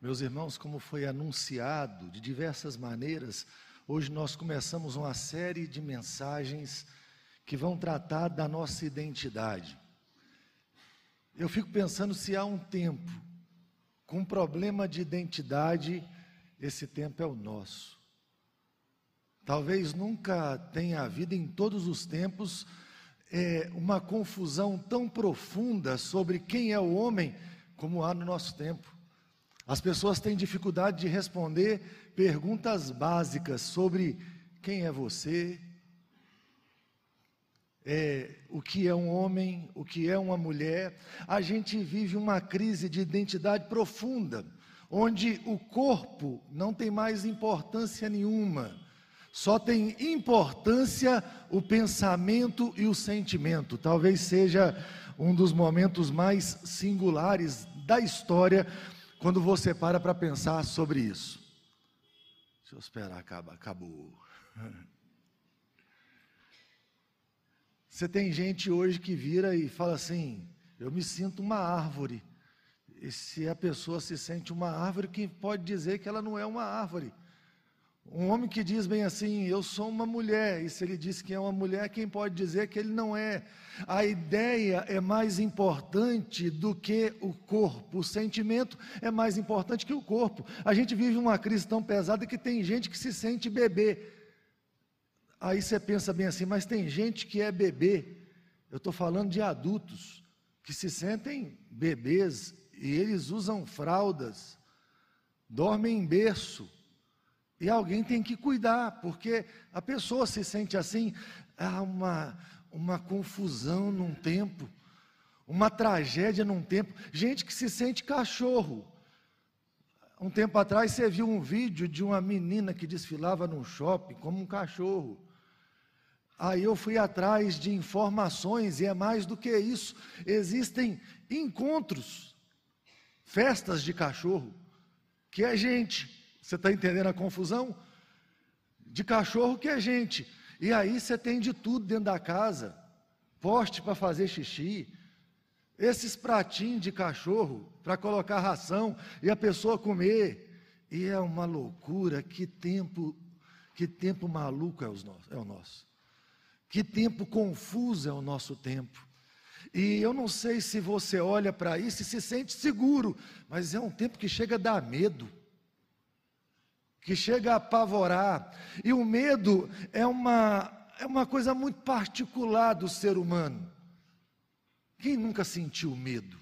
Meus irmãos, como foi anunciado de diversas maneiras, hoje nós começamos uma série de mensagens que vão tratar da nossa identidade. Eu fico pensando se há um tempo com problema de identidade, esse tempo é o nosso. Talvez nunca tenha havido em todos os tempos é, uma confusão tão profunda sobre quem é o homem como há no nosso tempo. As pessoas têm dificuldade de responder perguntas básicas sobre quem é você, é, o que é um homem, o que é uma mulher. A gente vive uma crise de identidade profunda, onde o corpo não tem mais importância nenhuma. Só tem importância o pensamento e o sentimento. Talvez seja um dos momentos mais singulares da história quando você para para pensar sobre isso. Deixa eu esperar, acaba, acabou. Você tem gente hoje que vira e fala assim: eu me sinto uma árvore. E se a pessoa se sente uma árvore, quem pode dizer que ela não é uma árvore? Um homem que diz bem assim, eu sou uma mulher, e se ele diz que é uma mulher, quem pode dizer que ele não é? A ideia é mais importante do que o corpo, o sentimento é mais importante que o corpo. A gente vive uma crise tão pesada que tem gente que se sente bebê. Aí você pensa bem assim, mas tem gente que é bebê. Eu estou falando de adultos que se sentem bebês e eles usam fraldas, dormem em berço e alguém tem que cuidar, porque a pessoa se sente assim, há uma, uma confusão num tempo, uma tragédia num tempo. Gente que se sente cachorro. Um tempo atrás você viu um vídeo de uma menina que desfilava num shopping como um cachorro. Aí eu fui atrás de informações, e é mais do que isso: existem encontros, festas de cachorro, que é gente você está entendendo a confusão? De cachorro que é gente. E aí você tem de tudo dentro da casa: poste para fazer xixi, esses pratinhos de cachorro para colocar ração e a pessoa comer. E é uma loucura, que tempo, que tempo maluco é, é o nosso. Que tempo confuso é o nosso tempo. E eu não sei se você olha para isso e se sente seguro, mas é um tempo que chega a dar medo que chega a apavorar. E o medo é uma, é uma coisa muito particular do ser humano. Quem nunca sentiu medo?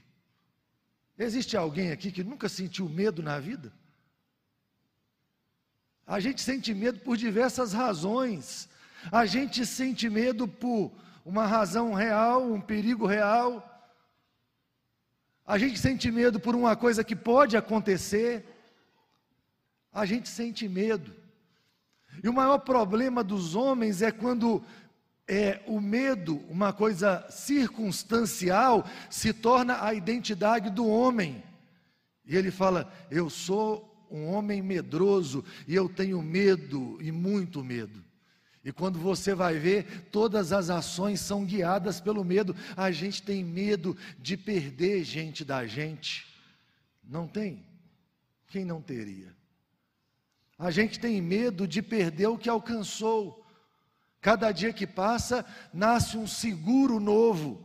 Existe alguém aqui que nunca sentiu medo na vida? A gente sente medo por diversas razões. A gente sente medo por uma razão real, um perigo real. A gente sente medo por uma coisa que pode acontecer a gente sente medo. E o maior problema dos homens é quando é, o medo, uma coisa circunstancial, se torna a identidade do homem. E ele fala: Eu sou um homem medroso e eu tenho medo e muito medo. E quando você vai ver, todas as ações são guiadas pelo medo. A gente tem medo de perder gente da gente. Não tem? Quem não teria? A gente tem medo de perder o que alcançou. Cada dia que passa, nasce um seguro novo,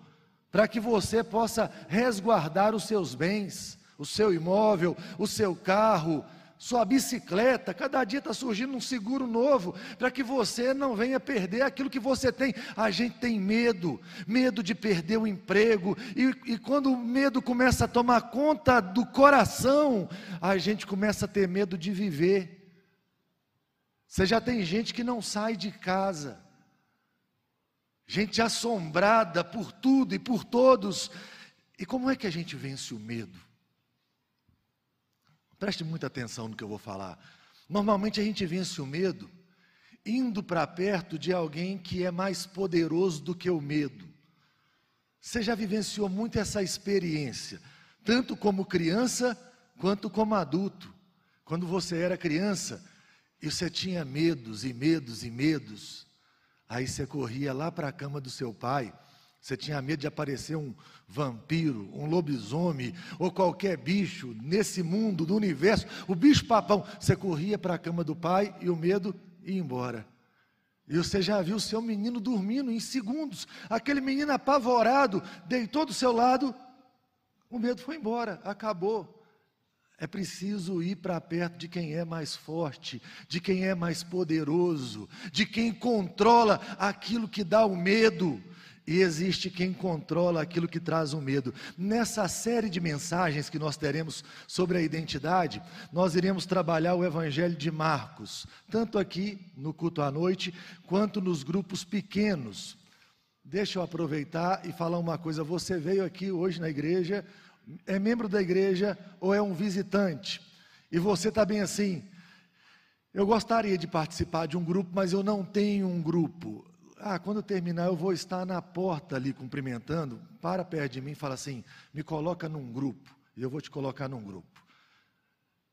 para que você possa resguardar os seus bens, o seu imóvel, o seu carro, sua bicicleta. Cada dia está surgindo um seguro novo, para que você não venha perder aquilo que você tem. A gente tem medo, medo de perder o emprego, e, e quando o medo começa a tomar conta do coração, a gente começa a ter medo de viver. Você já tem gente que não sai de casa, gente assombrada por tudo e por todos. E como é que a gente vence o medo? Preste muita atenção no que eu vou falar. Normalmente a gente vence o medo indo para perto de alguém que é mais poderoso do que o medo. Você já vivenciou muito essa experiência, tanto como criança quanto como adulto. Quando você era criança, e você tinha medos e medos e medos. Aí você corria lá para a cama do seu pai, Você tinha medo de aparecer um vampiro, um lobisomem ou qualquer bicho nesse mundo, do universo, o bicho papão. Você corria para a cama do pai e o medo ia embora. E você já viu o seu menino dormindo em segundos. Aquele menino apavorado, deitou do seu lado, o medo foi embora, acabou. É preciso ir para perto de quem é mais forte, de quem é mais poderoso, de quem controla aquilo que dá o medo. E existe quem controla aquilo que traz o medo. Nessa série de mensagens que nós teremos sobre a identidade, nós iremos trabalhar o Evangelho de Marcos, tanto aqui no culto à noite, quanto nos grupos pequenos. Deixa eu aproveitar e falar uma coisa. Você veio aqui hoje na igreja, é membro da igreja ou é um visitante? E você está bem assim. Eu gostaria de participar de um grupo, mas eu não tenho um grupo. Ah, quando terminar eu vou estar na porta ali cumprimentando. Para perto de mim e fala assim: me coloca num grupo. E eu vou te colocar num grupo.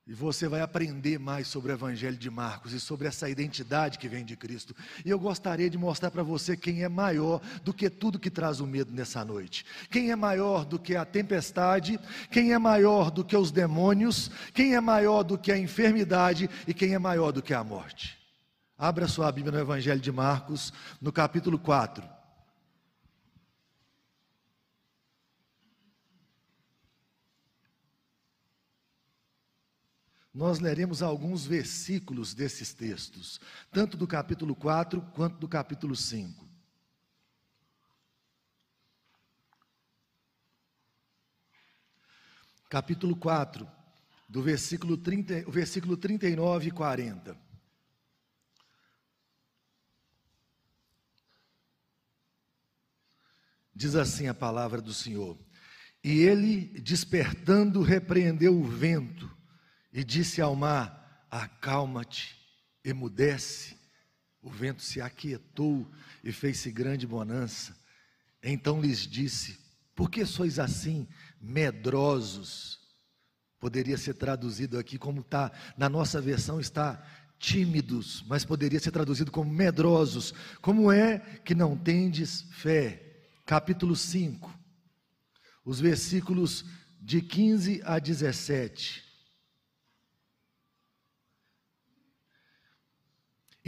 E você vai aprender mais sobre o Evangelho de Marcos e sobre essa identidade que vem de Cristo. E eu gostaria de mostrar para você quem é maior do que tudo que traz o medo nessa noite. Quem é maior do que a tempestade, quem é maior do que os demônios, quem é maior do que a enfermidade e quem é maior do que a morte. Abra sua Bíblia no Evangelho de Marcos, no capítulo 4. Nós leremos alguns versículos desses textos, tanto do capítulo 4 quanto do capítulo 5. Capítulo 4, do versículo, 30, o versículo 39 e 40. Diz assim a palavra do Senhor: E ele, despertando, repreendeu o vento e disse ao mar: Acalma-te, emudece. O vento se aquietou e fez-se grande bonança. Então lhes disse: Por que sois assim medrosos? Poderia ser traduzido aqui como está, na nossa versão está tímidos, mas poderia ser traduzido como medrosos. Como é que não tendes fé? capítulo 5, os versículos de 15 a 17.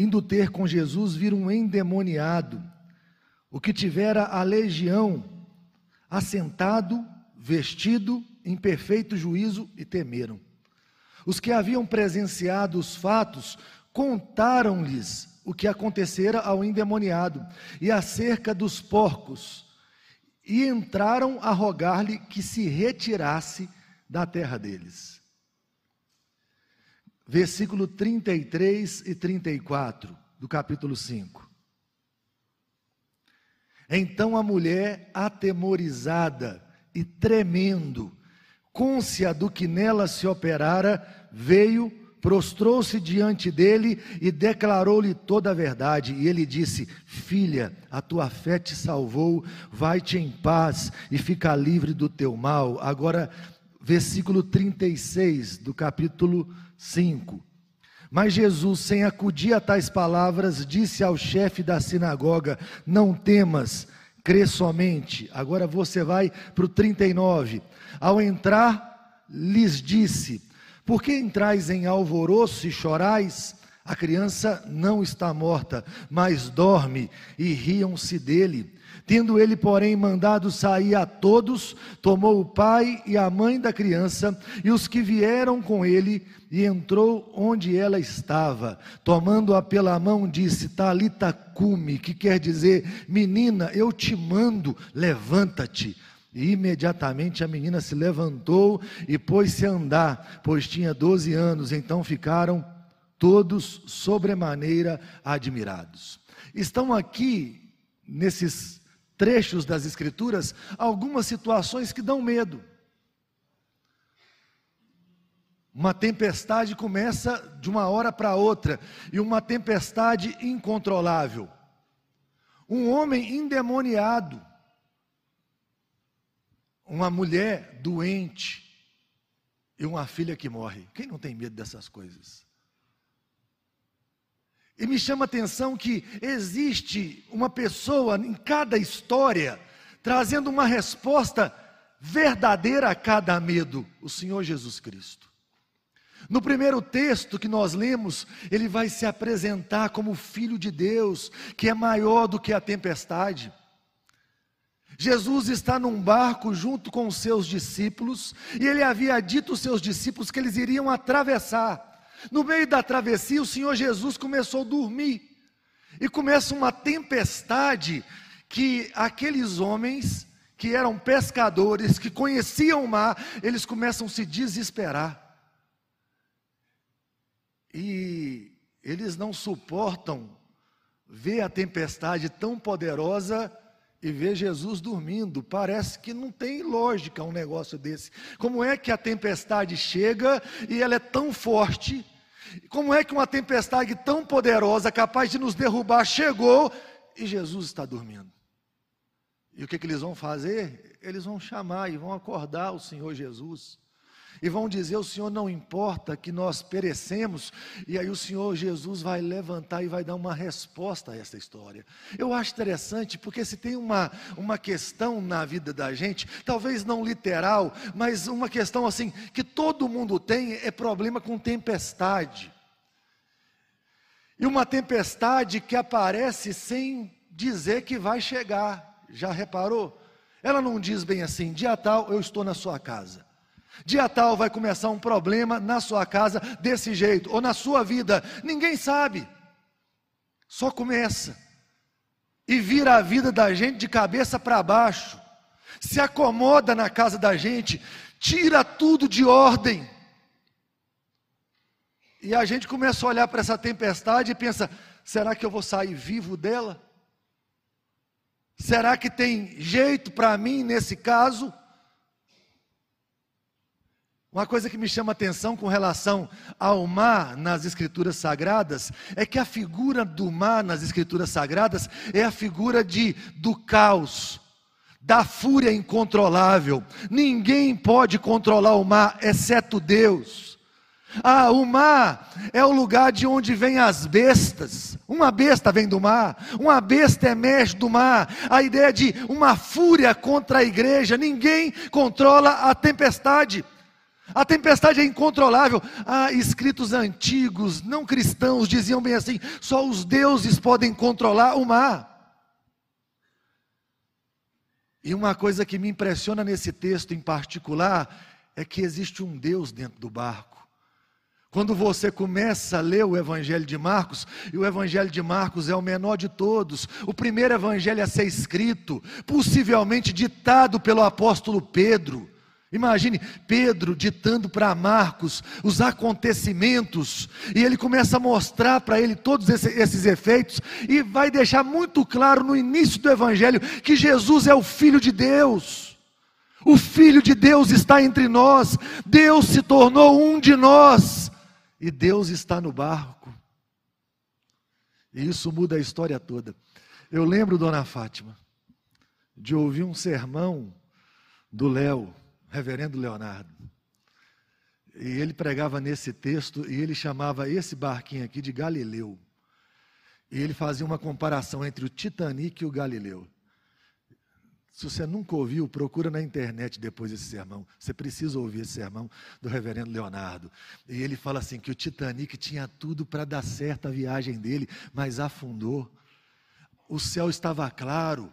Indo ter com Jesus, viram um endemoniado, o que tivera a legião, assentado, vestido, em perfeito juízo, e temeram. Os que haviam presenciado os fatos contaram-lhes o que acontecera ao endemoniado e acerca dos porcos e entraram a rogar-lhe que se retirasse da terra deles. Versículo 33 e 34 do capítulo 5. Então a mulher, atemorizada e tremendo, côncia do que nela se operara, veio prostrou-se diante dele e declarou-lhe toda a verdade. E ele disse: Filha, a tua fé te salvou, vai-te em paz e fica livre do teu mal. Agora, versículo 36 do capítulo 5. Mas Jesus, sem acudir a tais palavras, disse ao chefe da sinagoga: Não temas, crê somente. Agora você vai para o 39. Ao entrar, lhes disse: por que entrais em alvoroço e chorais? A criança não está morta, mas dorme, e riam-se dele. Tendo ele, porém, mandado sair a todos, tomou o pai e a mãe da criança e os que vieram com ele, e entrou onde ela estava. Tomando-a pela mão, disse: Talita cume, que quer dizer, menina, eu te mando, levanta-te. E imediatamente a menina se levantou e pôs-se a andar, pois tinha 12 anos. Então ficaram todos sobremaneira admirados. Estão aqui, nesses trechos das Escrituras, algumas situações que dão medo. Uma tempestade começa de uma hora para outra, e uma tempestade incontrolável. Um homem endemoniado, uma mulher doente e uma filha que morre. Quem não tem medo dessas coisas? E me chama a atenção que existe uma pessoa em cada história trazendo uma resposta verdadeira a cada medo, o Senhor Jesus Cristo. No primeiro texto que nós lemos, ele vai se apresentar como filho de Deus, que é maior do que a tempestade. Jesus está num barco junto com os seus discípulos, e ele havia dito aos seus discípulos que eles iriam atravessar. No meio da travessia, o Senhor Jesus começou a dormir, e começa uma tempestade que aqueles homens que eram pescadores, que conheciam o mar, eles começam a se desesperar. E eles não suportam ver a tempestade tão poderosa e ver Jesus dormindo. Parece que não tem lógica um negócio desse. Como é que a tempestade chega e ela é tão forte? Como é que uma tempestade tão poderosa, capaz de nos derrubar, chegou e Jesus está dormindo? E o que, que eles vão fazer? Eles vão chamar e vão acordar o Senhor Jesus. E vão dizer: O Senhor não importa que nós perecemos. E aí o Senhor Jesus vai levantar e vai dar uma resposta a essa história. Eu acho interessante, porque se tem uma, uma questão na vida da gente, talvez não literal, mas uma questão assim, que todo mundo tem, é problema com tempestade. E uma tempestade que aparece sem dizer que vai chegar. Já reparou? Ela não diz bem assim: dia tal eu estou na sua casa. Dia tal vai começar um problema na sua casa desse jeito, ou na sua vida. Ninguém sabe. Só começa. E vira a vida da gente de cabeça para baixo. Se acomoda na casa da gente, tira tudo de ordem. E a gente começa a olhar para essa tempestade e pensa: será que eu vou sair vivo dela? Será que tem jeito para mim nesse caso? Uma coisa que me chama atenção com relação ao mar nas Escrituras Sagradas é que a figura do mar nas Escrituras Sagradas é a figura de do caos, da fúria incontrolável. Ninguém pode controlar o mar exceto Deus. Ah, o mar é o lugar de onde vêm as bestas. Uma besta vem do mar, uma besta emerge do mar. A ideia de uma fúria contra a igreja, ninguém controla a tempestade. A tempestade é incontrolável. Ah, escritos antigos, não cristãos, diziam bem assim: só os deuses podem controlar o mar. E uma coisa que me impressiona nesse texto em particular é que existe um Deus dentro do barco. Quando você começa a ler o Evangelho de Marcos, e o Evangelho de Marcos é o menor de todos, o primeiro evangelho a ser escrito, possivelmente ditado pelo apóstolo Pedro. Imagine Pedro ditando para Marcos os acontecimentos, e ele começa a mostrar para ele todos esses, efeitos, e vai deixar muito claro no início do Evangelho que Jesus é o Filho de Deus. O Filho de Deus está entre nós, Deus se tornou um de nós e Deus está no barco. E isso muda a história toda. Eu lembro, dona Fátima, de ouvir um sermão do Léo, reverendo Leonardo. E ele pregava nesse texto e ele chamava esse barquinho aqui de Galileu. E ele fazia uma comparação entre o Titanic e o Galileu. Se você nunca ouviu, procura na internet depois esse sermão. Você precisa ouvir esse sermão do reverendo Leonardo. E ele fala assim que o Titanic tinha tudo para dar certo a viagem dele, mas afundou. O céu estava claro,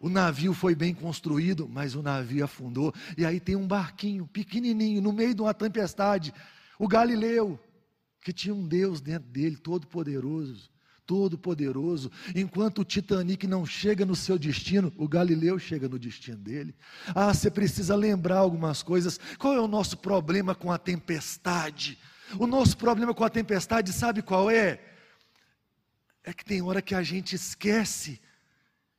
o navio foi bem construído, mas o navio afundou. E aí tem um barquinho pequenininho no meio de uma tempestade, o Galileu, que tinha um Deus dentro dele, todo poderoso Todo-Poderoso. Enquanto o Titanic não chega no seu destino, o Galileu chega no destino dele. Ah, você precisa lembrar algumas coisas. Qual é o nosso problema com a tempestade? O nosso problema com a tempestade, sabe qual é? É que tem hora que a gente esquece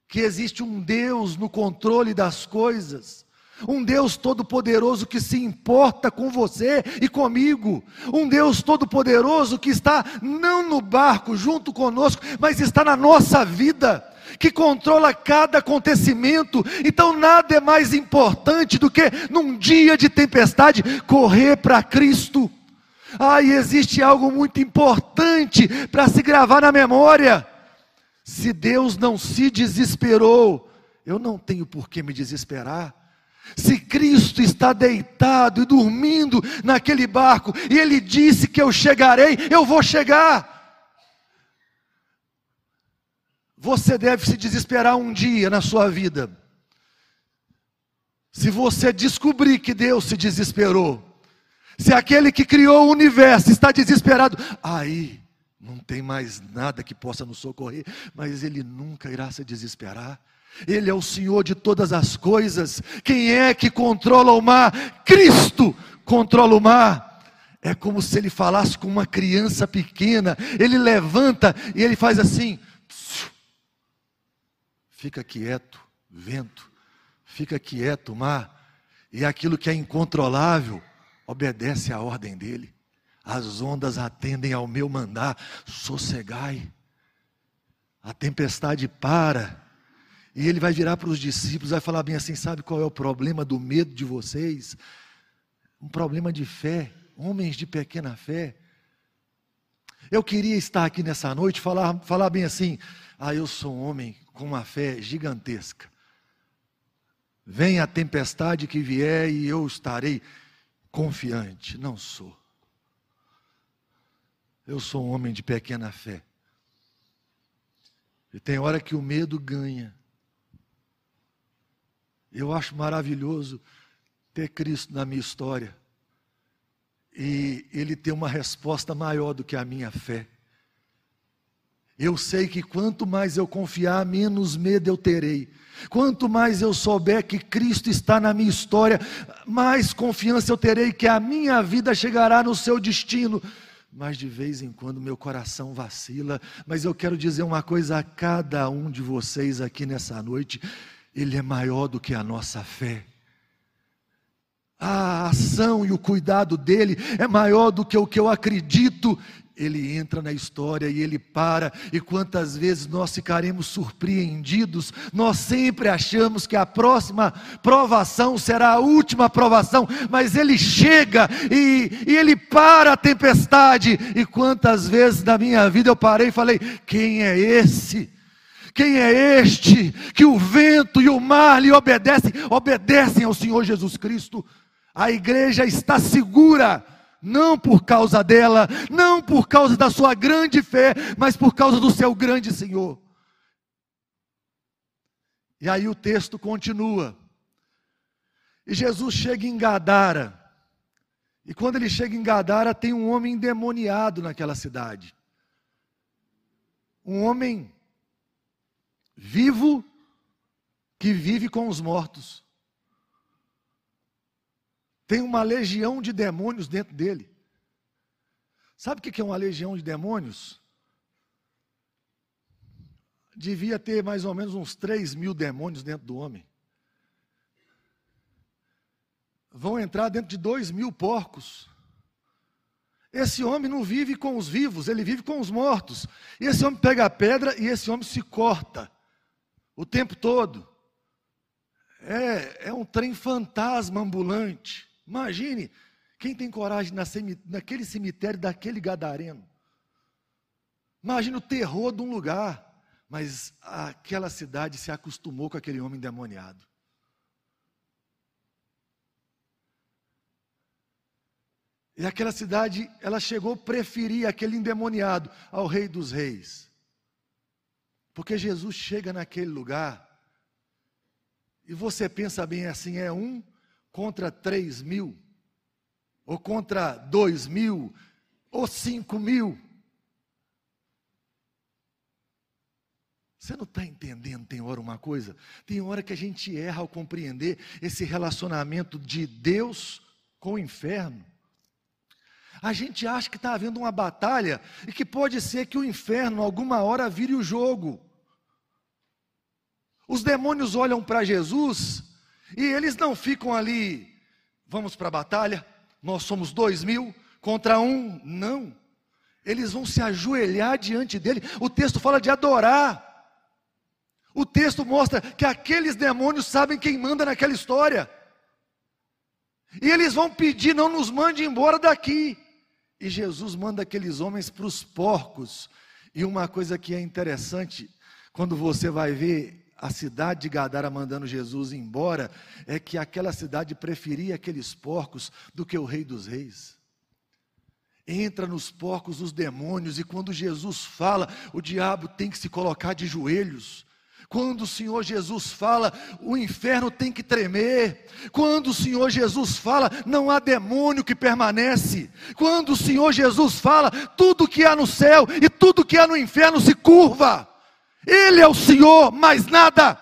que existe um Deus no controle das coisas. Um Deus todo-poderoso que se importa com você e comigo. Um Deus todo-poderoso que está não no barco junto conosco, mas está na nossa vida, que controla cada acontecimento. Então nada é mais importante do que num dia de tempestade correr para Cristo. Ah, e existe algo muito importante para se gravar na memória. Se Deus não se desesperou eu não tenho por que me desesperar. Se Cristo está deitado e dormindo naquele barco, e Ele disse que eu chegarei, eu vou chegar. Você deve se desesperar um dia na sua vida. Se você descobrir que Deus se desesperou, se aquele que criou o universo está desesperado, aí não tem mais nada que possa nos socorrer, mas Ele nunca irá se desesperar. Ele é o Senhor de todas as coisas. Quem é que controla o mar? Cristo controla o mar. É como se ele falasse com uma criança pequena. Ele levanta e ele faz assim: fica quieto, vento, fica quieto, mar. E aquilo que é incontrolável obedece à ordem dele. As ondas atendem ao meu mandar, sossegai. A tempestade para e ele vai virar para os discípulos, vai falar bem assim: sabe qual é o problema do medo de vocês? Um problema de fé, homens de pequena fé. Eu queria estar aqui nessa noite falar, falar bem assim: ah, eu sou um homem com uma fé gigantesca. Vem a tempestade que vier e eu estarei confiante. Não sou. Eu sou um homem de pequena fé. E tem hora que o medo ganha. Eu acho maravilhoso ter Cristo na minha história e Ele ter uma resposta maior do que a minha fé. Eu sei que quanto mais eu confiar, menos medo eu terei. Quanto mais eu souber que Cristo está na minha história, mais confiança eu terei que a minha vida chegará no seu destino. Mas de vez em quando meu coração vacila. Mas eu quero dizer uma coisa a cada um de vocês aqui nessa noite: ele é maior do que a nossa fé. A ação e o cuidado dele é maior do que o que eu acredito. Ele entra na história e ele para, e quantas vezes nós ficaremos surpreendidos, nós sempre achamos que a próxima provação será a última provação, mas ele chega e, e ele para a tempestade, e quantas vezes na minha vida eu parei e falei: quem é esse? Quem é este que o vento e o mar lhe obedecem? Obedecem ao Senhor Jesus Cristo. A igreja está segura, não por causa dela, não por causa da sua grande fé, mas por causa do seu grande Senhor. E aí o texto continua. E Jesus chega em Gadara. E quando ele chega em Gadara, tem um homem endemoniado naquela cidade. Um homem vivo que vive com os mortos. Tem uma legião de demônios dentro dele. Sabe o que é uma legião de demônios? Devia ter mais ou menos uns 3 mil demônios dentro do homem. Vão entrar dentro de 2 mil porcos. Esse homem não vive com os vivos, ele vive com os mortos. E esse homem pega a pedra e esse homem se corta o tempo todo. É, é um trem fantasma ambulante. Imagine quem tem coragem naquele cemitério daquele gadareno. Imagine o terror de um lugar. Mas aquela cidade se acostumou com aquele homem demoniado. E aquela cidade, ela chegou a preferir aquele endemoniado ao rei dos reis. Porque Jesus chega naquele lugar e você pensa bem assim: é um contra três mil, ou contra dois mil, ou cinco mil. Você não está entendendo, tem hora uma coisa? Tem hora que a gente erra ao compreender esse relacionamento de Deus com o inferno. A gente acha que está havendo uma batalha e que pode ser que o inferno, alguma hora, vire o jogo. Os demônios olham para Jesus e eles não ficam ali, vamos para a batalha, nós somos dois mil contra um, não. Eles vão se ajoelhar diante dele. O texto fala de adorar. O texto mostra que aqueles demônios sabem quem manda naquela história. E eles vão pedir: não nos mande embora daqui. E Jesus manda aqueles homens para os porcos. E uma coisa que é interessante, quando você vai ver a cidade de Gadara mandando Jesus embora é que aquela cidade preferia aqueles porcos do que o rei dos reis. Entra nos porcos os demônios, e quando Jesus fala, o diabo tem que se colocar de joelhos. Quando o Senhor Jesus fala, o inferno tem que tremer. Quando o Senhor Jesus fala, não há demônio que permanece. Quando o Senhor Jesus fala, tudo que há no céu e tudo que há no inferno se curva. Ele é o Senhor, mais nada.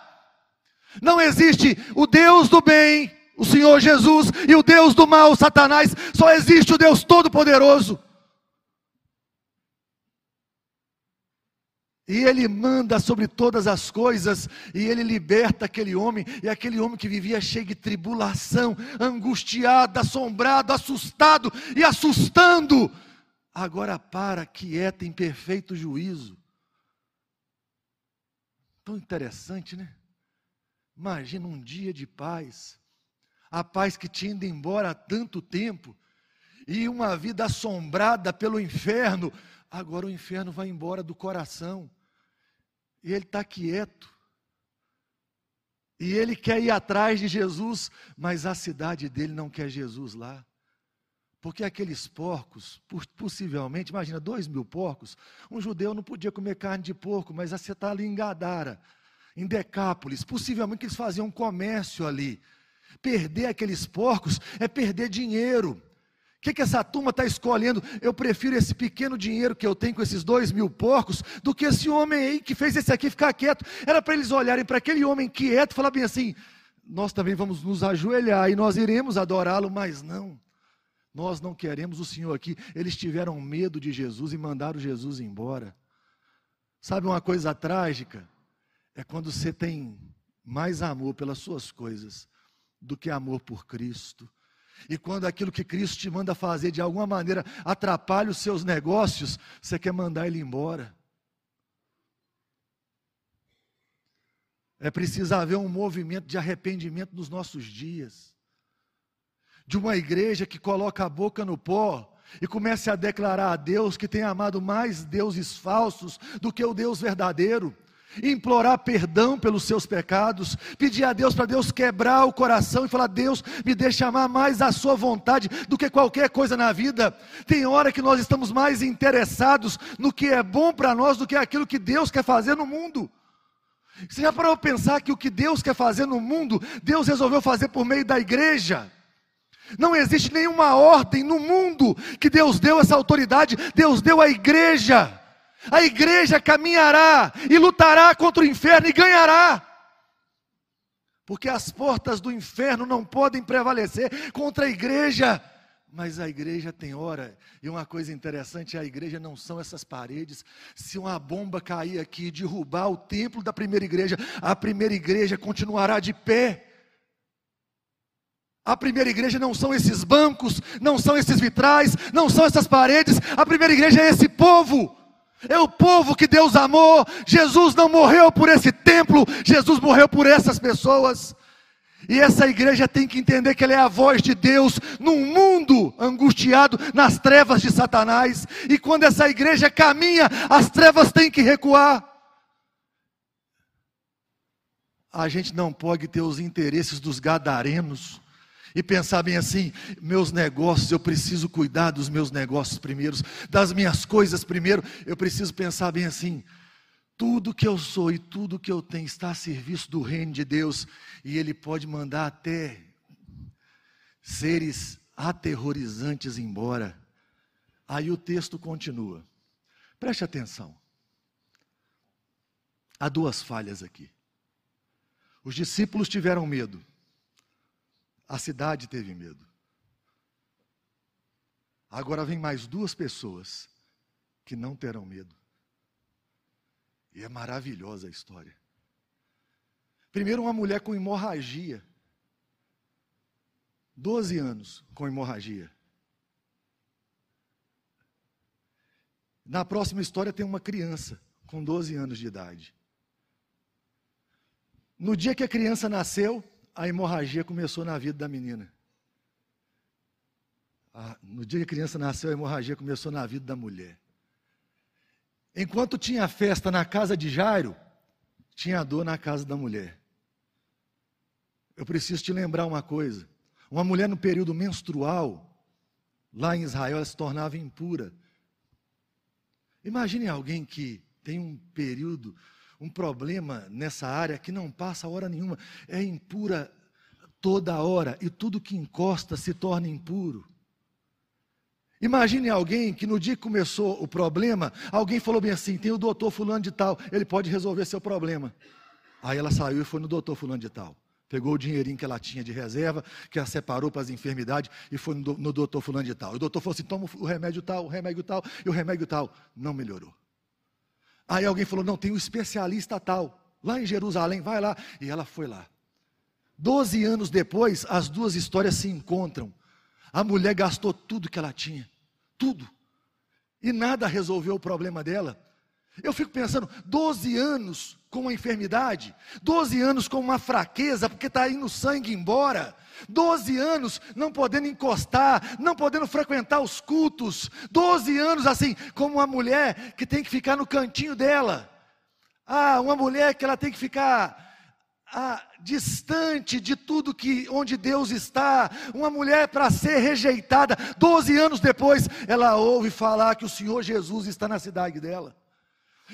Não existe o Deus do bem, o Senhor Jesus, e o Deus do mal, Satanás. Só existe o Deus Todo-Poderoso. E ele manda sobre todas as coisas, e ele liberta aquele homem, e aquele homem que vivia cheio de tribulação, angustiado, assombrado, assustado e assustando, agora para, quieta, em perfeito juízo. Tão interessante, né? Imagina um dia de paz, a paz que tinha ido embora há tanto tempo, e uma vida assombrada pelo inferno, agora o inferno vai embora do coração. E ele está quieto. E ele quer ir atrás de Jesus, mas a cidade dele não quer Jesus lá. Porque aqueles porcos, possivelmente, imagina, dois mil porcos, um judeu não podia comer carne de porco, mas você está ali em Gadara, em Decápolis, possivelmente eles faziam um comércio ali. Perder aqueles porcos é perder dinheiro. O que, que essa turma está escolhendo? Eu prefiro esse pequeno dinheiro que eu tenho com esses dois mil porcos do que esse homem aí que fez esse aqui ficar quieto. Era para eles olharem para aquele homem quieto e falar bem assim: nós também vamos nos ajoelhar e nós iremos adorá-lo, mas não. Nós não queremos o Senhor aqui. Eles tiveram medo de Jesus e mandaram Jesus embora. Sabe uma coisa trágica? É quando você tem mais amor pelas suas coisas do que amor por Cristo e quando aquilo que Cristo te manda fazer de alguma maneira atrapalha os seus negócios, você quer mandar ele embora. É preciso haver um movimento de arrependimento nos nossos dias. De uma igreja que coloca a boca no pó e comece a declarar a Deus que tem amado mais deuses falsos do que o Deus verdadeiro implorar perdão pelos seus pecados, pedir a Deus para Deus quebrar o coração e falar: Deus, me deixa amar mais a Sua vontade do que qualquer coisa na vida. Tem hora que nós estamos mais interessados no que é bom para nós do que aquilo que Deus quer fazer no mundo. Você já parou para pensar que o que Deus quer fazer no mundo, Deus resolveu fazer por meio da igreja? Não existe nenhuma ordem no mundo que Deus deu essa autoridade, Deus deu à igreja. A igreja caminhará e lutará contra o inferno e ganhará. Porque as portas do inferno não podem prevalecer contra a igreja. Mas a igreja tem hora, e uma coisa interessante: a igreja não são essas paredes. Se uma bomba cair aqui e derrubar o templo da primeira igreja, a primeira igreja continuará de pé. A primeira igreja não são esses bancos, não são esses vitrais, não são essas paredes. A primeira igreja é esse povo. É o povo que Deus amou. Jesus não morreu por esse templo, Jesus morreu por essas pessoas. E essa igreja tem que entender que ela é a voz de Deus num mundo angustiado nas trevas de Satanás. E quando essa igreja caminha, as trevas têm que recuar. A gente não pode ter os interesses dos gadarenos e pensar bem assim: meus negócios, eu preciso cuidar dos meus negócios primeiros, das minhas coisas primeiro. Eu preciso pensar bem assim: tudo que eu sou e tudo que eu tenho está a serviço do reino de Deus, e Ele pode mandar até seres aterrorizantes embora. Aí o texto continua. Preste atenção. Há duas falhas aqui. Os discípulos tiveram medo. A cidade teve medo. Agora vem mais duas pessoas que não terão medo. E é maravilhosa a história. Primeiro, uma mulher com hemorragia. Doze anos com hemorragia. Na próxima história tem uma criança com 12 anos de idade. No dia que a criança nasceu, a hemorragia começou na vida da menina. no dia que a criança nasceu, a hemorragia começou na vida da mulher. Enquanto tinha festa na casa de Jairo, tinha dor na casa da mulher. Eu preciso te lembrar uma coisa: uma mulher no período menstrual, lá em Israel, ela se tornava impura. Imagine alguém que tem um período, um problema nessa área que não passa hora nenhuma, é impura toda hora e tudo que encosta se torna impuro. Imagine alguém que no dia que começou o problema, alguém falou bem assim: tem o doutor Fulano de Tal, ele pode resolver seu problema. Aí ela saiu e foi no doutor Fulano de Tal. Pegou o dinheirinho que ela tinha de reserva, que ela separou para as enfermidades e foi no, doutor fulano de tal. O doutor falou assim: toma o remédio tal, o remédio tal e o remédio tal. Não melhorou. Aí alguém falou: não, tem um especialista tal, lá em Jerusalém, vai lá. E ela foi lá. Doze anos depois, as duas histórias se encontram. A mulher gastou tudo que ela tinha, tudo. E nada resolveu o problema dela. Eu fico pensando, 12 anos com uma enfermidade, 12 anos com uma fraqueza, porque está indo sangue embora, 12 anos não podendo encostar, não podendo frequentar os cultos, 12 anos assim, como uma mulher que tem que ficar no cantinho dela. Ah, uma mulher que ela tem que ficar ah, distante de tudo que onde Deus está, uma mulher para ser rejeitada, 12 anos depois, ela ouve falar que o Senhor Jesus está na cidade dela.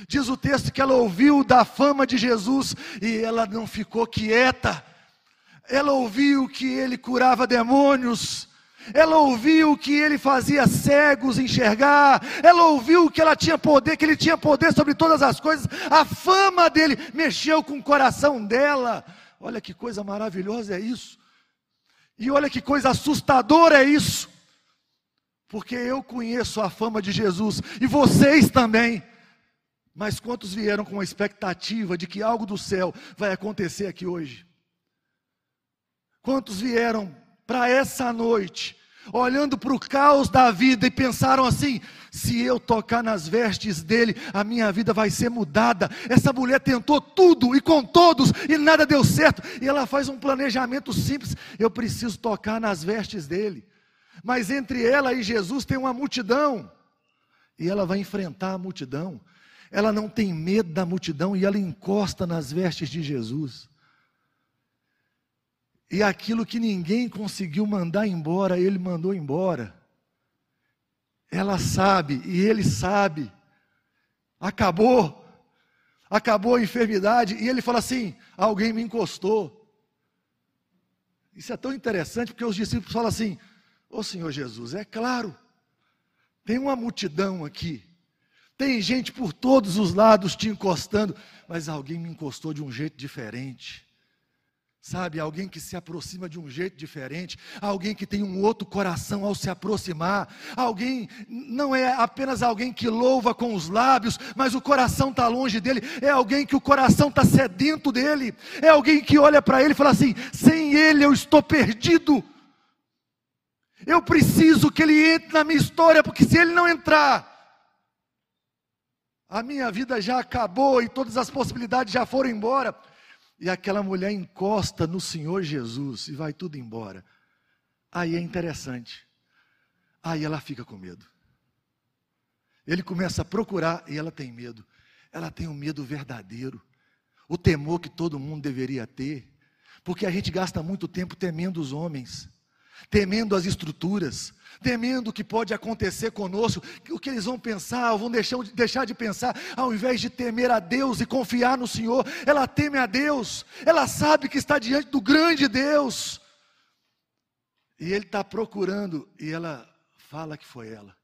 Diz o texto que ela ouviu da fama de Jesus e ela não ficou quieta. Ela ouviu que ele curava demônios. Ela ouviu que ele fazia cegos enxergar. Ela ouviu que ela tinha poder, que ele tinha poder sobre todas as coisas. A fama dele mexeu com o coração dela. Olha que coisa maravilhosa é isso. E olha que coisa assustadora é isso. Porque eu conheço a fama de Jesus e vocês também. Mas quantos vieram com a expectativa de que algo do céu vai acontecer aqui hoje? Quantos vieram para essa noite, olhando para o caos da vida e pensaram assim: se eu tocar nas vestes dele, a minha vida vai ser mudada. Essa mulher tentou tudo e com todos e nada deu certo. E ela faz um planejamento simples: eu preciso tocar nas vestes dele. Mas entre ela e Jesus tem uma multidão. E ela vai enfrentar a multidão ela não tem medo da multidão e ela encosta nas vestes de Jesus. E aquilo que ninguém conseguiu mandar embora, ele mandou embora. Ela sabe e ele sabe. Acabou. Acabou a enfermidade e ele fala assim: alguém me encostou. Isso é tão interessante porque os discípulos falam assim: Ô oh, Senhor Jesus, é claro, tem uma multidão aqui. Tem gente por todos os lados te encostando, mas alguém me encostou de um jeito diferente. Sabe, alguém que se aproxima de um jeito diferente, alguém que tem um outro coração ao se aproximar, alguém, não é apenas alguém que louva com os lábios, mas o coração está longe dele, é alguém que o coração está sedento dele, é alguém que olha para ele e fala assim: sem ele eu estou perdido, eu preciso que ele entre na minha história, porque se ele não entrar, a minha vida já acabou e todas as possibilidades já foram embora. E aquela mulher encosta no Senhor Jesus e vai tudo embora. Aí é interessante. Aí ela fica com medo. Ele começa a procurar e ela tem medo. Ela tem um medo verdadeiro. O temor que todo mundo deveria ter. Porque a gente gasta muito tempo temendo os homens temendo as estruturas, temendo o que pode acontecer conosco, o que eles vão pensar, vão deixar, deixar de pensar, ao invés de temer a Deus e confiar no Senhor, ela teme a Deus, ela sabe que está diante do grande Deus, e Ele está procurando, e ela fala que foi ela.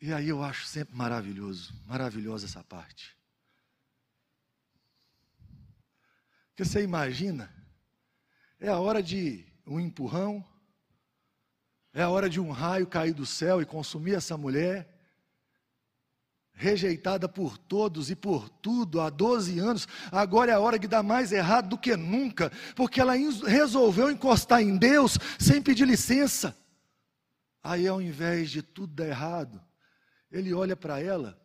E aí eu acho sempre maravilhoso, maravilhosa essa parte. Porque você imagina, é a hora de um empurrão, é a hora de um raio cair do céu e consumir essa mulher, rejeitada por todos e por tudo há 12 anos, agora é a hora que dá mais errado do que nunca, porque ela resolveu encostar em Deus sem pedir licença. Aí, ao invés de tudo dar errado, ele olha para ela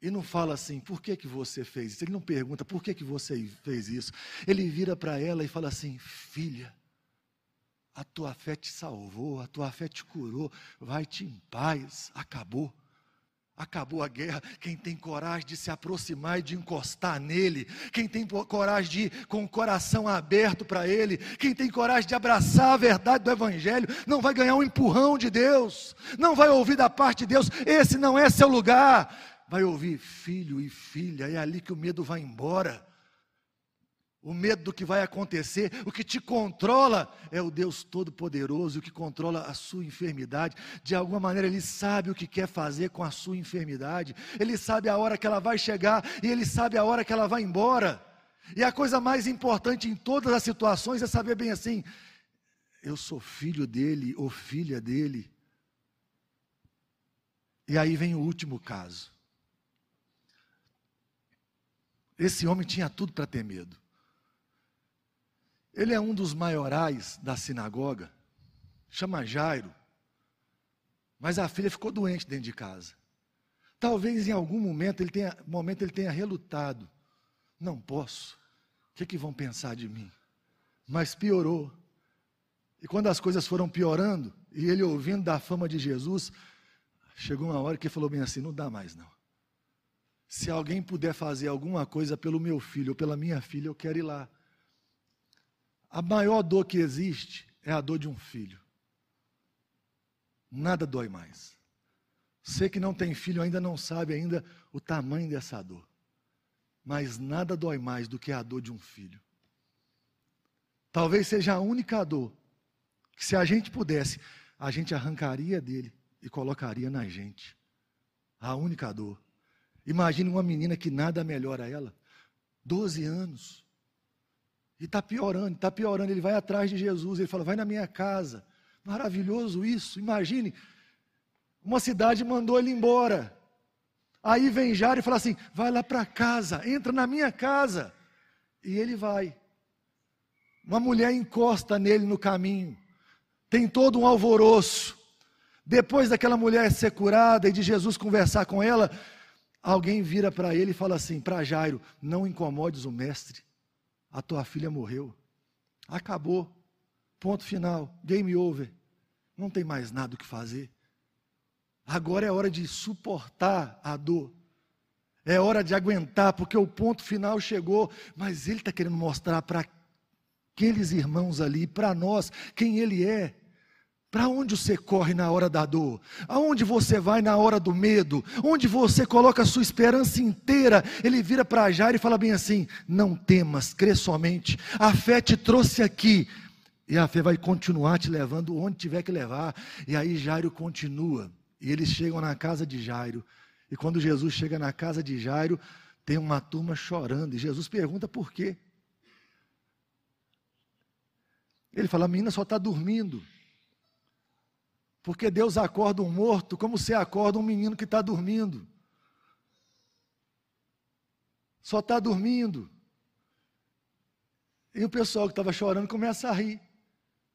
e não fala assim, por que, que você fez isso? Ele não pergunta, por que, que você fez isso? Ele vira para ela e fala assim: Filha, a tua fé te salvou, a tua fé te curou, vai-te em paz, acabou. Acabou a guerra. Quem tem coragem de se aproximar e de encostar nele, quem tem coragem de ir com o coração aberto para ele, quem tem coragem de abraçar a verdade do Evangelho, não vai ganhar um empurrão de Deus, não vai ouvir da parte de Deus, esse não é seu lugar. Vai ouvir, filho e filha, é ali que o medo vai embora o medo do que vai acontecer, o que te controla é o Deus Todo-Poderoso, o que controla a sua enfermidade. De alguma maneira, Ele sabe o que quer fazer com a sua enfermidade, Ele sabe a hora que ela vai chegar e Ele sabe a hora que ela vai embora. E a coisa mais importante em todas as situações é saber bem assim: eu sou filho dele ou filha dele. E aí vem o último caso. Esse homem tinha tudo para ter medo. Ele é um dos maiorais da sinagoga, chama Jairo. Mas a filha ficou doente dentro de casa. Talvez em algum momento ele tenha, momento ele tenha relutado. Não posso. O que, é que vão pensar de mim? Mas piorou. E quando as coisas foram piorando, e ele ouvindo da fama de Jesus, chegou uma hora que ele falou bem assim: não dá mais não. Se alguém puder fazer alguma coisa pelo meu filho ou pela minha filha, eu quero ir lá. A maior dor que existe é a dor de um filho. Nada dói mais. Você que não tem filho ainda não sabe ainda o tamanho dessa dor. Mas nada dói mais do que a dor de um filho. Talvez seja a única dor que se a gente pudesse, a gente arrancaria dele e colocaria na gente. A única dor. Imagine uma menina que nada melhora ela. 12 anos. E está piorando, está piorando. Ele vai atrás de Jesus, ele fala: vai na minha casa. Maravilhoso isso. Imagine, uma cidade mandou ele embora. Aí vem Jairo e fala assim: vai lá para casa, entra na minha casa. E ele vai. Uma mulher encosta nele no caminho, tem todo um alvoroço. Depois daquela mulher ser curada e de Jesus conversar com ela, alguém vira para ele e fala assim: para Jairo, não incomodes o mestre a tua filha morreu. Acabou. Ponto final. Game over. Não tem mais nada o que fazer. Agora é hora de suportar a dor. É hora de aguentar, porque o ponto final chegou. Mas ele está querendo mostrar para aqueles irmãos ali, para nós, quem ele é. Para onde você corre na hora da dor? Aonde você vai na hora do medo? Onde você coloca a sua esperança inteira? Ele vira para Jairo e fala bem assim: Não temas, crê somente. A fé te trouxe aqui. E a fé vai continuar te levando onde tiver que levar. E aí Jairo continua. E eles chegam na casa de Jairo. E quando Jesus chega na casa de Jairo, tem uma turma chorando. E Jesus pergunta por quê. Ele fala: A menina só está dormindo. Porque Deus acorda um morto como você acorda um menino que está dormindo. Só está dormindo. E o pessoal que estava chorando começa a rir.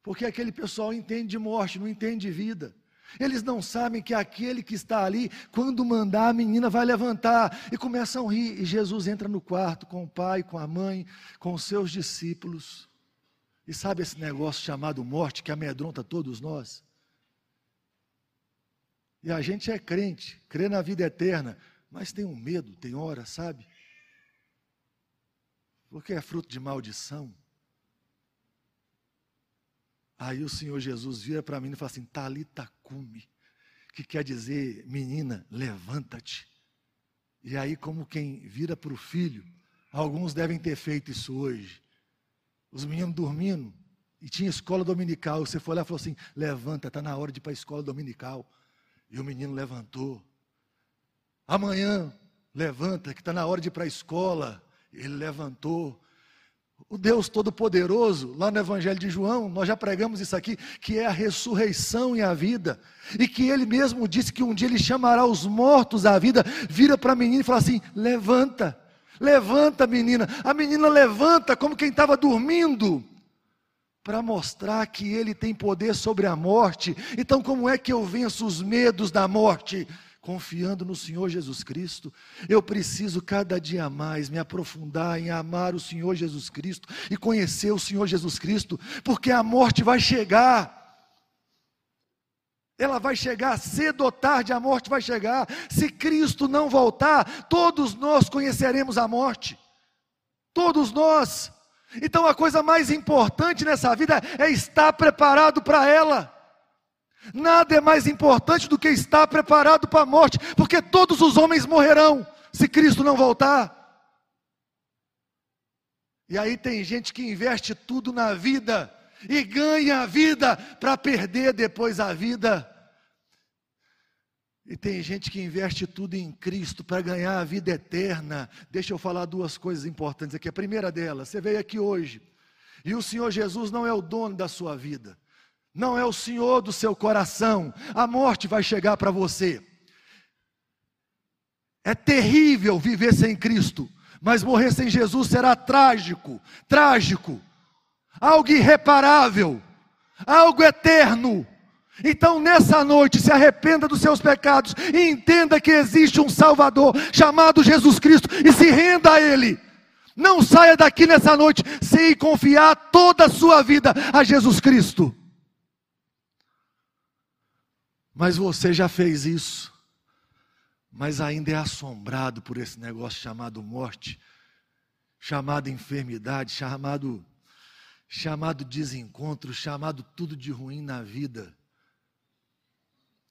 Porque aquele pessoal entende de morte, não entende de vida. Eles não sabem que aquele que está ali, quando mandar, a menina vai levantar. E começam a rir. E Jesus entra no quarto com o pai, com a mãe, com os seus discípulos. E sabe esse negócio chamado morte que amedronta todos nós? E a gente é crente, crê na vida eterna, mas tem um medo, tem hora, sabe? Porque é fruto de maldição. Aí o Senhor Jesus vira para mim e fala assim: Talita cume, que quer dizer, menina, levanta-te. E aí, como quem vira para o filho, alguns devem ter feito isso hoje. Os meninos dormindo, e tinha escola dominical. Você foi lá e falou assim: levanta, está na hora de ir para a escola dominical. E o menino levantou. Amanhã, levanta, que está na hora de ir para a escola. Ele levantou. O Deus Todo-Poderoso, lá no Evangelho de João, nós já pregamos isso aqui, que é a ressurreição e a vida. E que ele mesmo disse que um dia ele chamará os mortos à vida, vira para a menina e fala assim: levanta, levanta, menina. A menina levanta como quem estava dormindo para mostrar que Ele tem poder sobre a morte. Então, como é que eu venço os medos da morte? Confiando no Senhor Jesus Cristo, eu preciso cada dia mais me aprofundar em amar o Senhor Jesus Cristo e conhecer o Senhor Jesus Cristo, porque a morte vai chegar. Ela vai chegar cedo ou tarde, a morte vai chegar. Se Cristo não voltar, todos nós conheceremos a morte. Todos nós. Então a coisa mais importante nessa vida é estar preparado para ela. Nada é mais importante do que estar preparado para a morte, porque todos os homens morrerão se Cristo não voltar. E aí tem gente que investe tudo na vida e ganha a vida para perder depois a vida. E tem gente que investe tudo em Cristo para ganhar a vida eterna. Deixa eu falar duas coisas importantes aqui. A primeira delas, você veio aqui hoje, e o Senhor Jesus não é o dono da sua vida, não é o Senhor do seu coração. A morte vai chegar para você. É terrível viver sem Cristo, mas morrer sem Jesus será trágico, trágico, algo irreparável, algo eterno. Então, nessa noite, se arrependa dos seus pecados e entenda que existe um Salvador chamado Jesus Cristo e se renda a Ele. Não saia daqui nessa noite sem confiar toda a sua vida a Jesus Cristo. Mas você já fez isso, mas ainda é assombrado por esse negócio chamado morte, chamado enfermidade, chamado chamado desencontro, chamado tudo de ruim na vida.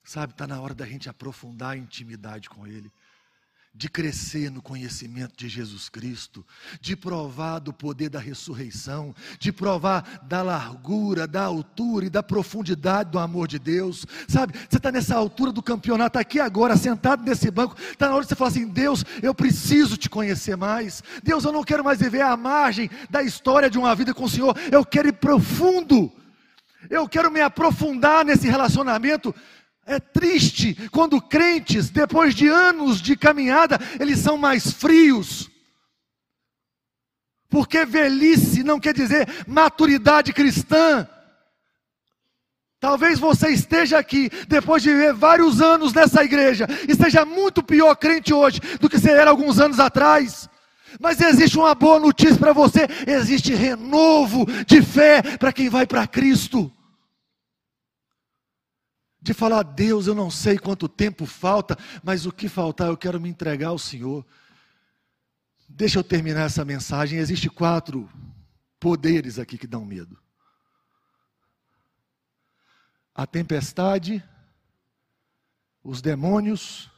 Sabe, está na hora da gente aprofundar a intimidade com Ele, de crescer no conhecimento de Jesus Cristo, de provar do poder da ressurreição, de provar da largura, da altura e da profundidade do amor de Deus. Sabe, você está nessa altura do campeonato, aqui agora, sentado nesse banco, está na hora de você falar assim: Deus, eu preciso te conhecer mais. Deus, eu não quero mais viver à margem da história de uma vida com o Senhor, eu quero ir profundo. Eu quero me aprofundar nesse relacionamento é triste quando crentes, depois de anos de caminhada, eles são mais frios. Porque velhice não quer dizer maturidade cristã. Talvez você esteja aqui, depois de viver vários anos nessa igreja, e seja muito pior crente hoje do que você era alguns anos atrás. Mas existe uma boa notícia para você: existe renovo de fé para quem vai para Cristo de falar, Deus, eu não sei quanto tempo falta, mas o que faltar eu quero me entregar ao Senhor. Deixa eu terminar essa mensagem. Existem quatro poderes aqui que dão medo: a tempestade, os demônios,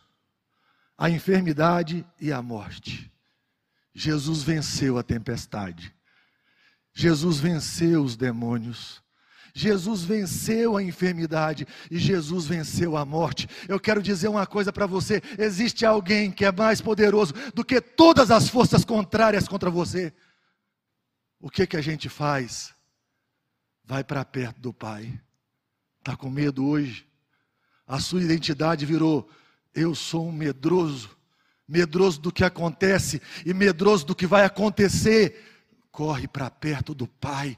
a enfermidade e a morte. Jesus venceu a tempestade. Jesus venceu os demônios. Jesus venceu a enfermidade e Jesus venceu a morte. Eu quero dizer uma coisa para você: existe alguém que é mais poderoso do que todas as forças contrárias contra você. O que que a gente faz? Vai para perto do Pai. Está com medo hoje? A sua identidade virou: eu sou um medroso, medroso do que acontece e medroso do que vai acontecer. Corre para perto do Pai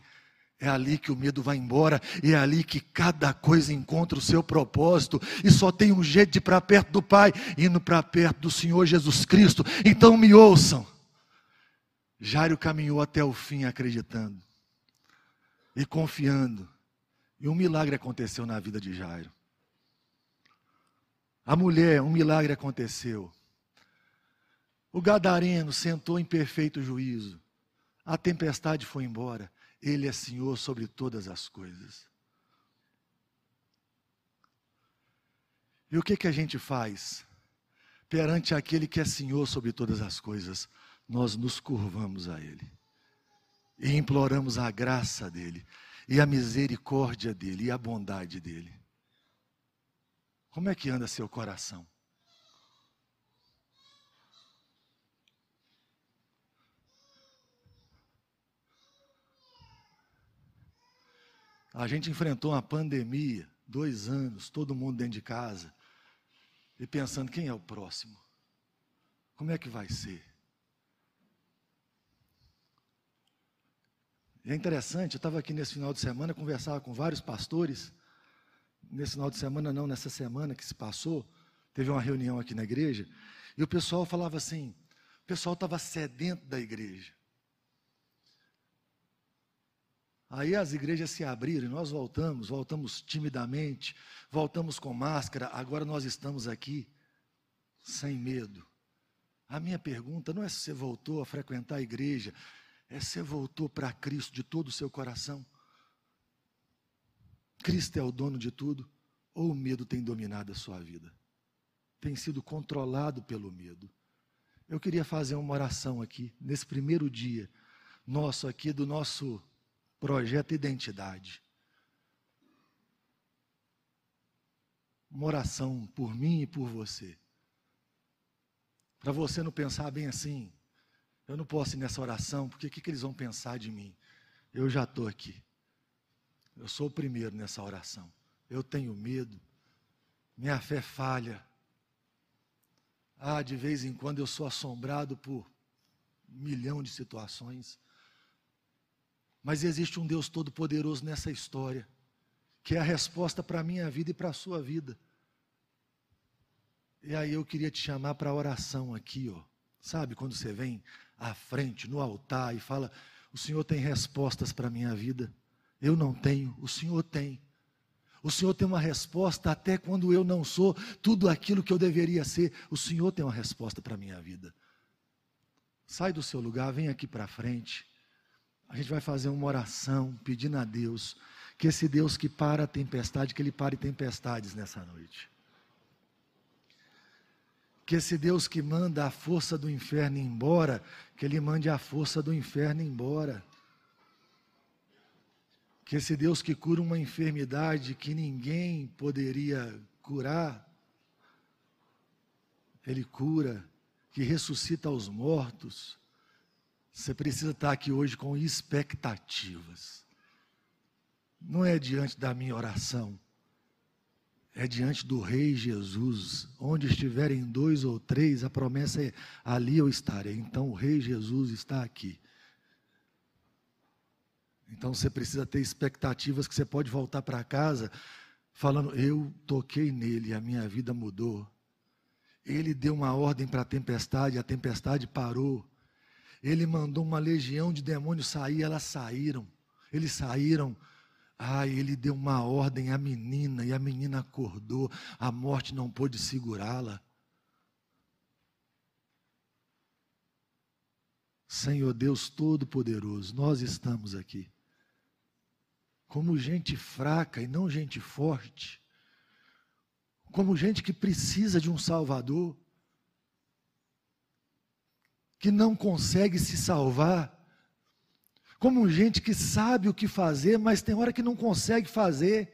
é ali que o medo vai embora, e é ali que cada coisa encontra o seu propósito, e só tem um jeito de ir para perto do Pai, indo para perto do Senhor Jesus Cristo. Então me ouçam. Jairo caminhou até o fim acreditando e confiando, e um milagre aconteceu na vida de Jairo. A mulher, um milagre aconteceu. O gadareno sentou em perfeito juízo. A tempestade foi embora. Ele é Senhor sobre todas as coisas. E o que, que a gente faz? Perante aquele que é Senhor sobre todas as coisas, nós nos curvamos a Ele e imploramos a graça dEle, e a misericórdia dEle, e a bondade dEle. Como é que anda seu coração? A gente enfrentou uma pandemia, dois anos, todo mundo dentro de casa, e pensando: quem é o próximo? Como é que vai ser? E é interessante, eu estava aqui nesse final de semana, conversava com vários pastores. Nesse final de semana, não, nessa semana que se passou, teve uma reunião aqui na igreja, e o pessoal falava assim: o pessoal estava sedento da igreja. Aí as igrejas se abriram e nós voltamos, voltamos timidamente, voltamos com máscara, agora nós estamos aqui sem medo. A minha pergunta não é se você voltou a frequentar a igreja, é se você voltou para Cristo de todo o seu coração. Cristo é o dono de tudo, ou o medo tem dominado a sua vida? Tem sido controlado pelo medo. Eu queria fazer uma oração aqui, nesse primeiro dia nosso aqui, do nosso projeto Identidade. Uma oração por mim e por você. Para você não pensar bem assim, eu não posso ir nessa oração, porque o que, que eles vão pensar de mim? Eu já estou aqui. Eu sou o primeiro nessa oração. Eu tenho medo, minha fé falha. Ah, de vez em quando eu sou assombrado por um milhão de situações. Mas existe um Deus todo-poderoso nessa história, que é a resposta para a minha vida e para a sua vida. E aí eu queria te chamar para a oração aqui, ó. Sabe quando você vem à frente, no altar, e fala: O Senhor tem respostas para a minha vida. Eu não tenho, o Senhor tem. O Senhor tem uma resposta até quando eu não sou tudo aquilo que eu deveria ser. O Senhor tem uma resposta para a minha vida. Sai do seu lugar, vem aqui para frente. A gente vai fazer uma oração pedindo a Deus que esse Deus que para a tempestade, que Ele pare tempestades nessa noite. Que esse Deus que manda a força do inferno embora, que Ele mande a força do inferno embora. Que esse Deus que cura uma enfermidade que ninguém poderia curar, Ele cura, que ressuscita os mortos. Você precisa estar aqui hoje com expectativas. Não é diante da minha oração, é diante do Rei Jesus. Onde estiverem dois ou três, a promessa é: ali eu estarei. Então o Rei Jesus está aqui. Então você precisa ter expectativas que você pode voltar para casa falando: eu toquei nele, a minha vida mudou. Ele deu uma ordem para a tempestade, a tempestade parou. Ele mandou uma legião de demônios sair, elas saíram. Eles saíram ah, ele deu uma ordem à menina e a menina acordou, a morte não pôde segurá-la. Senhor Deus Todo-Poderoso, nós estamos aqui como gente fraca e não gente forte, como gente que precisa de um Salvador, que não consegue se salvar como gente que sabe o que fazer, mas tem hora que não consegue fazer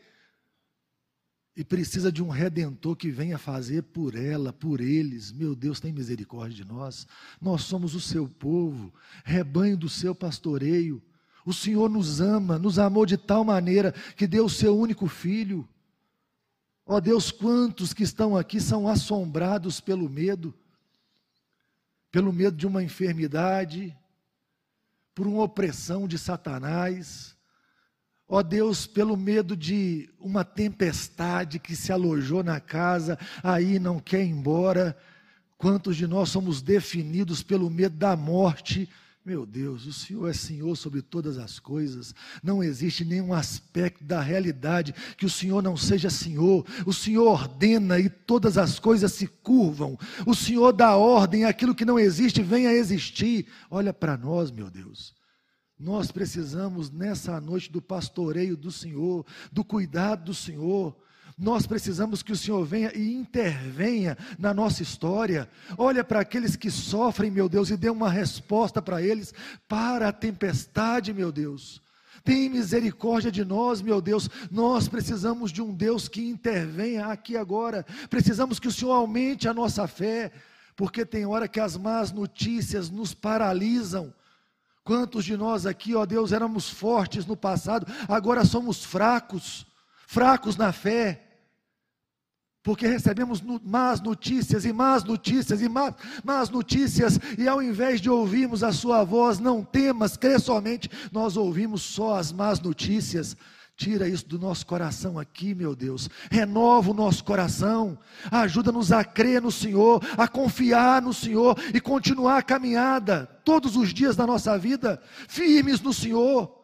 e precisa de um redentor que venha fazer por ela, por eles. Meu Deus, tem misericórdia de nós. Nós somos o seu povo, rebanho do seu pastoreio. O Senhor nos ama, nos amou de tal maneira que deu o seu único filho. Ó oh Deus, quantos que estão aqui são assombrados pelo medo, pelo medo de uma enfermidade, por uma opressão de Satanás, ó Deus, pelo medo de uma tempestade que se alojou na casa, aí não quer ir embora. Quantos de nós somos definidos pelo medo da morte? Meu Deus, o Senhor é Senhor sobre todas as coisas. Não existe nenhum aspecto da realidade que o Senhor não seja Senhor. O Senhor ordena e todas as coisas se curvam. O Senhor dá ordem, aquilo que não existe venha a existir. Olha para nós, meu Deus. Nós precisamos nessa noite do pastoreio do Senhor, do cuidado do Senhor. Nós precisamos que o Senhor venha e intervenha na nossa história. Olha para aqueles que sofrem, meu Deus, e dê uma resposta para eles, para a tempestade, meu Deus. Tem misericórdia de nós, meu Deus. Nós precisamos de um Deus que intervenha aqui agora. Precisamos que o Senhor aumente a nossa fé, porque tem hora que as más notícias nos paralisam. Quantos de nós aqui, ó Deus, éramos fortes no passado, agora somos fracos fracos na fé, porque recebemos más notícias e más notícias e más, más notícias, e ao invés de ouvirmos a Sua voz, não temas, crê somente, nós ouvimos só as más notícias. Tira isso do nosso coração aqui, meu Deus. Renova o nosso coração. Ajuda-nos a crer no Senhor, a confiar no Senhor e continuar a caminhada todos os dias da nossa vida, firmes no Senhor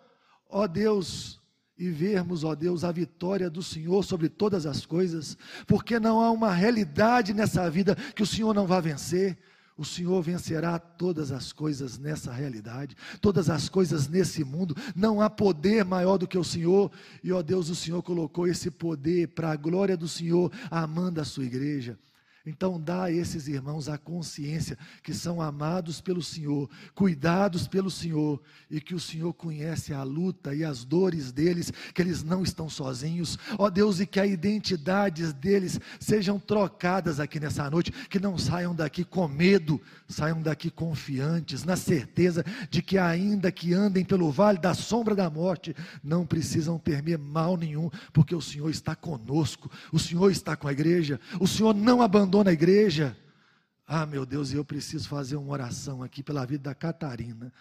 ó Deus, e vermos, ó Deus, a vitória do Senhor sobre todas as coisas, porque não há uma realidade nessa vida que o Senhor não vá vencer. O Senhor vencerá todas as coisas nessa realidade, todas as coisas nesse mundo. Não há poder maior do que o Senhor. E, ó Deus, o Senhor colocou esse poder para a glória do Senhor, amando a sua igreja. Então, dá a esses irmãos a consciência que são amados pelo Senhor, cuidados pelo Senhor e que o Senhor conhece a luta e as dores deles, que eles não estão sozinhos. Ó Deus, e que as identidades deles sejam trocadas aqui nessa noite, que não saiam daqui com medo, saiam daqui confiantes, na certeza de que, ainda que andem pelo vale da sombra da morte, não precisam temer mal nenhum, porque o Senhor está conosco, o Senhor está com a igreja, o Senhor não abandona abandona a igreja. Ah, meu Deus, eu preciso fazer uma oração aqui pela vida da Catarina.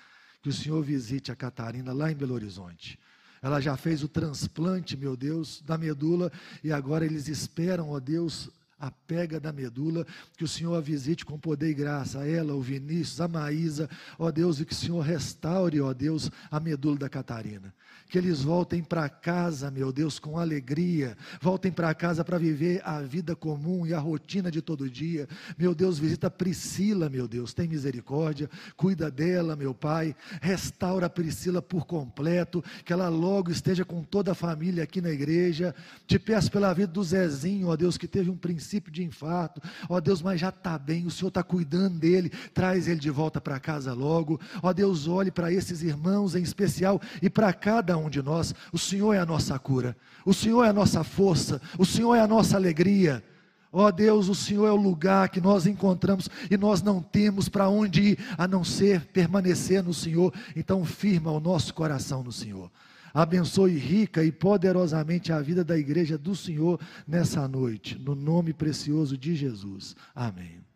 Que o Senhor visite a Catarina lá em Belo Horizonte. Ela já fez o transplante, meu Deus, da medula e agora eles esperam, ó Deus, a pega da medula, que o Senhor a visite com poder e graça, ela, o Vinícius, a Maísa, ó Deus, e que o Senhor restaure, ó Deus, a medula da Catarina. Que eles voltem para casa, meu Deus, com alegria, voltem para casa para viver a vida comum e a rotina de todo dia. Meu Deus, visita Priscila, meu Deus, tem misericórdia, cuida dela, meu Pai, restaura a Priscila por completo, que ela logo esteja com toda a família aqui na igreja. Te peço pela vida do Zezinho, ó Deus, que teve um princípio de infarto. Ó Deus, mas já está bem, o Senhor está cuidando dele, traz ele de volta para casa logo. Ó Deus, olhe para esses irmãos em especial e para cada um de nós. O Senhor é a nossa cura, o Senhor é a nossa força, o Senhor é a nossa alegria. Ó oh Deus, o Senhor é o lugar que nós encontramos e nós não temos para onde ir a não ser permanecer no Senhor. Então, firma o nosso coração no Senhor. Abençoe rica e poderosamente a vida da igreja do Senhor nessa noite, no nome precioso de Jesus. Amém.